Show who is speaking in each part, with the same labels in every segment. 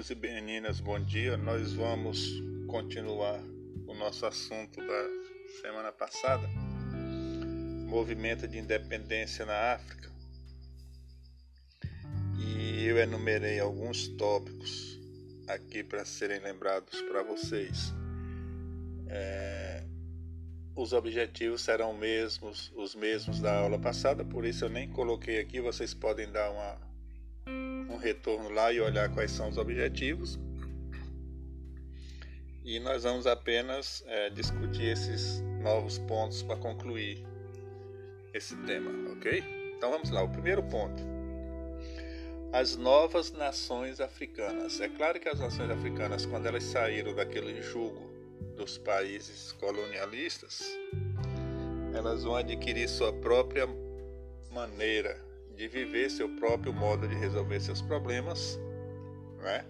Speaker 1: Meninos e meninas, bom dia. Nós vamos continuar o nosso assunto da semana passada, movimento de independência na África. E eu enumerei alguns tópicos aqui para serem lembrados para vocês. É, os objetivos serão mesmos, os mesmos da aula passada, por isso eu nem coloquei aqui, vocês podem dar uma um retorno lá e olhar quais são os objetivos. E nós vamos apenas é, discutir esses novos pontos para concluir esse tema, ok? Então vamos lá, o primeiro ponto. As novas nações africanas. É claro que as nações africanas, quando elas saíram daquele jugo dos países colonialistas, elas vão adquirir sua própria maneira de viver seu próprio modo de resolver seus problemas, né?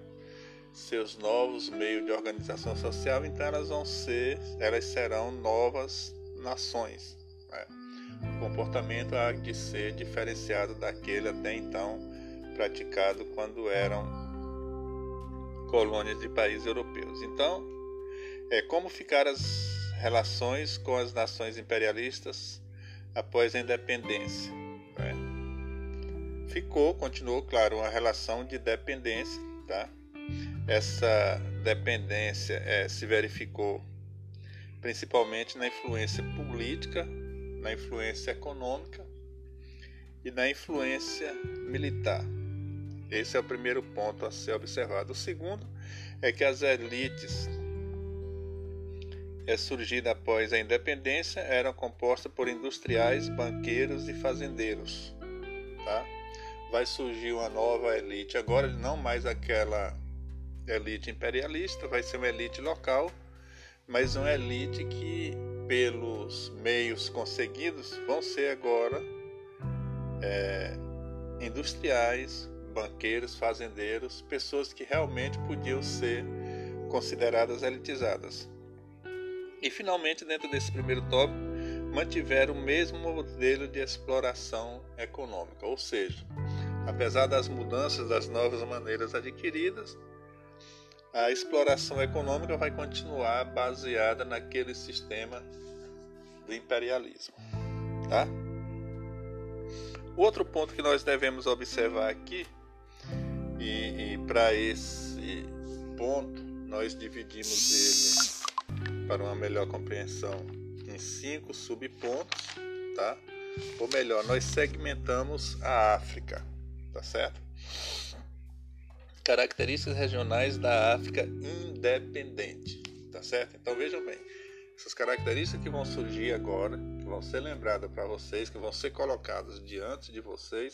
Speaker 1: seus novos meios de organização social, então elas vão ser, elas serão novas nações. Né? O comportamento há de ser diferenciado daquele até então praticado quando eram colônias de países europeus. Então, é como ficar as relações com as nações imperialistas após a independência. Né? Ficou, continuou, claro, uma relação de dependência, tá? Essa dependência é, se verificou principalmente na influência política, na influência econômica e na influência militar. Esse é o primeiro ponto a ser observado. O segundo é que as elites é, surgidas após a independência eram compostas por industriais, banqueiros e fazendeiros. Tá? Vai surgir uma nova elite. Agora, não mais aquela elite imperialista, vai ser uma elite local, mas uma elite que, pelos meios conseguidos, vão ser agora é, industriais, banqueiros, fazendeiros, pessoas que realmente podiam ser consideradas elitizadas. E finalmente, dentro desse primeiro tópico, mantiveram o mesmo modelo de exploração econômica, ou seja, Apesar das mudanças, das novas maneiras adquiridas, a exploração econômica vai continuar baseada naquele sistema do imperialismo. Tá? Outro ponto que nós devemos observar aqui, e, e para esse ponto nós dividimos ele para uma melhor compreensão em cinco subpontos, tá? Ou melhor, nós segmentamos a África tá certo? Características regionais da África independente, tá certo? Então vejam bem, essas características que vão surgir agora, que vão ser lembradas para vocês, que vão ser colocadas diante de vocês,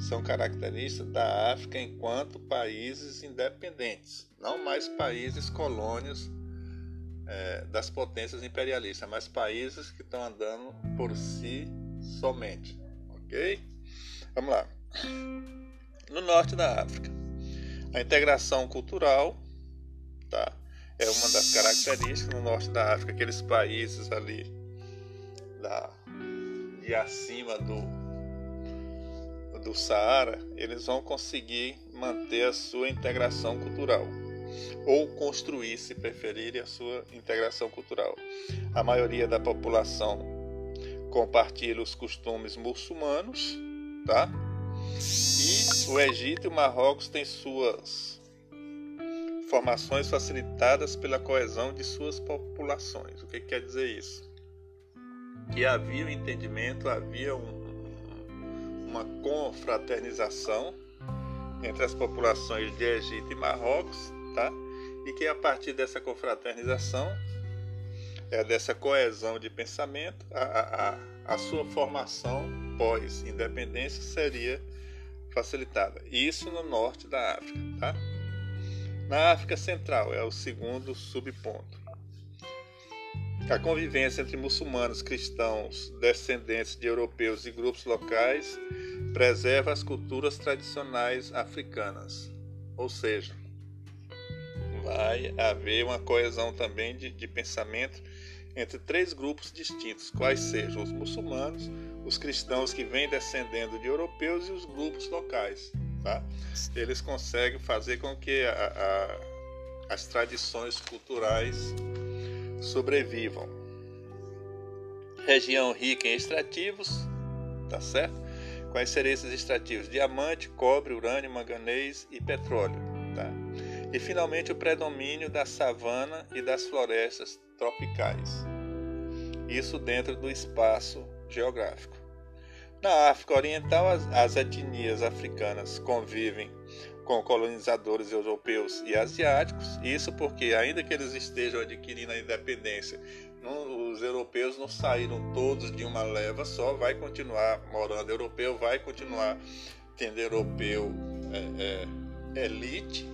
Speaker 1: são características da África enquanto países independentes, não mais países colônias é, das potências imperialistas, mas países que estão andando por si somente, ok? Vamos lá no norte da África. A integração cultural tá, é uma das características no norte da África, aqueles países ali da, de acima do, do Saara, eles vão conseguir manter a sua integração cultural ou construir, se preferirem, a sua integração cultural. A maioria da população compartilha os costumes muçulmanos, tá? E o Egito e o Marrocos têm suas formações facilitadas pela coesão de suas populações. O que quer dizer isso? Que havia um entendimento, havia um, uma confraternização entre as populações de Egito e Marrocos, tá? E que a partir dessa confraternização, é, dessa coesão de pensamento, a, a, a sua formação pós-independência seria facilitada. Isso no norte da África, tá? Na África Central é o segundo subponto. A convivência entre muçulmanos, cristãos, descendentes de europeus e grupos locais preserva as culturas tradicionais africanas. Ou seja, vai haver uma coesão também de, de pensamento entre três grupos distintos, quais sejam os muçulmanos, os cristãos que vêm descendendo de europeus e os grupos locais, tá? Eles conseguem fazer com que a, a, as tradições culturais sobrevivam. Região rica em extrativos, tá certo? Quais seriam esses extrativos? Diamante, cobre, urânio, manganês e petróleo, tá? E finalmente o predomínio da savana e das florestas tropicais. Isso dentro do espaço geográfico. Na África Oriental, as, as etnias africanas convivem com colonizadores europeus e asiáticos, isso porque, ainda que eles estejam adquirindo a independência, não, os europeus não saíram todos de uma leva só, vai continuar morando europeu, vai continuar tendo europeu é, é, elite,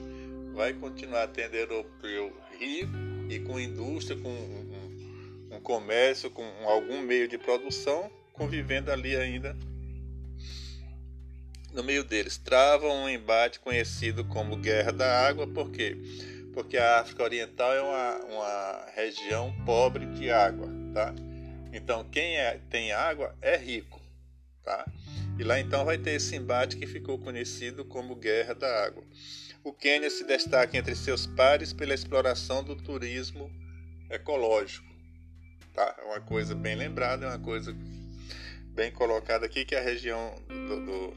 Speaker 1: vai continuar tendo europeu rico e com indústria, com comércio, com algum meio de produção, convivendo ali ainda no meio deles. Travam um embate conhecido como Guerra da Água, por quê? Porque a África Oriental é uma, uma região pobre de água, tá? Então quem é, tem água é rico, tá? E lá então vai ter esse embate que ficou conhecido como Guerra da Água. O Quênia se destaca entre seus pares pela exploração do turismo ecológico. Tá? É uma coisa bem lembrada, é uma coisa bem colocada aqui, que a região do, do,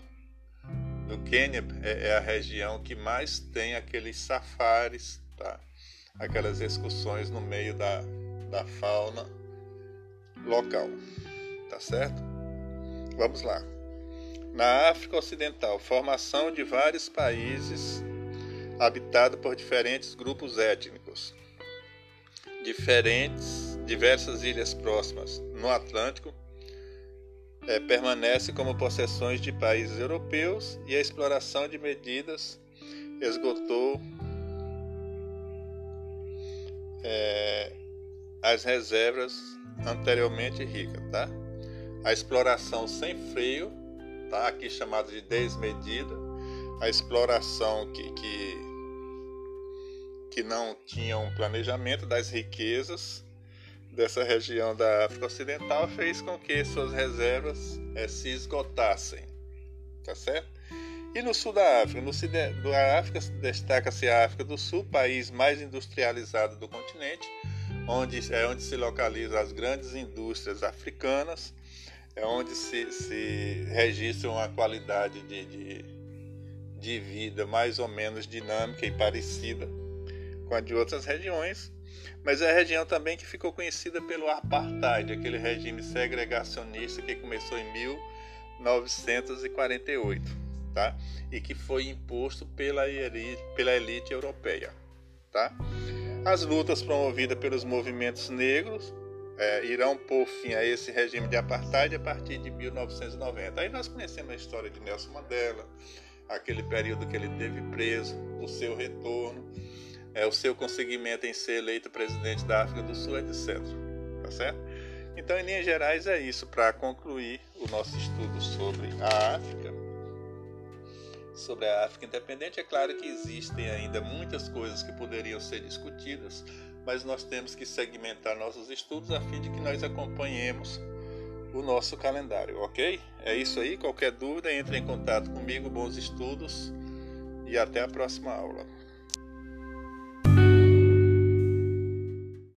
Speaker 1: do Quênia é, é, a região que mais tem aqueles safaris, tá? aquelas excursões no meio da, da fauna local. Tá certo? Vamos lá. Na África Ocidental, formação de vários países habitado por diferentes grupos étnicos. Diferentes, diversas ilhas próximas no Atlântico é, permanece como possessões de países europeus e a exploração de medidas esgotou é, as reservas anteriormente ricas, tá? A exploração sem freio, tá? Aqui chamado de desmedida, a exploração que, que, que não tinha um planejamento das riquezas dessa região da África Ocidental fez com que suas reservas é, se esgotassem, tá certo? E no sul da África, no da África destaca-se a África do Sul, país mais industrializado do continente, onde é onde se localizam as grandes indústrias africanas, é onde se, se registra uma qualidade de, de, de vida mais ou menos dinâmica e parecida com a de outras regiões, mas é a região também que ficou conhecida pelo apartheid, aquele regime segregacionista que começou em 1948, tá? E que foi imposto pela elite, pela elite europeia, tá? As lutas promovidas pelos movimentos negros é, irão pôr fim a esse regime de apartheid a partir de 1990. Aí nós conhecemos a história de Nelson Mandela, aquele período que ele teve preso, o seu retorno é o seu conseguimento em ser eleito presidente da África do Sul, etc. Tá certo? Então, em linhas gerais, é isso para concluir o nosso estudo sobre a África. Sobre a África independente, é claro que existem ainda muitas coisas que poderiam ser discutidas, mas nós temos que segmentar nossos estudos a fim de que nós acompanhemos o nosso calendário, ok? É isso aí. Qualquer dúvida, entre em contato comigo. Bons estudos e até a próxima aula.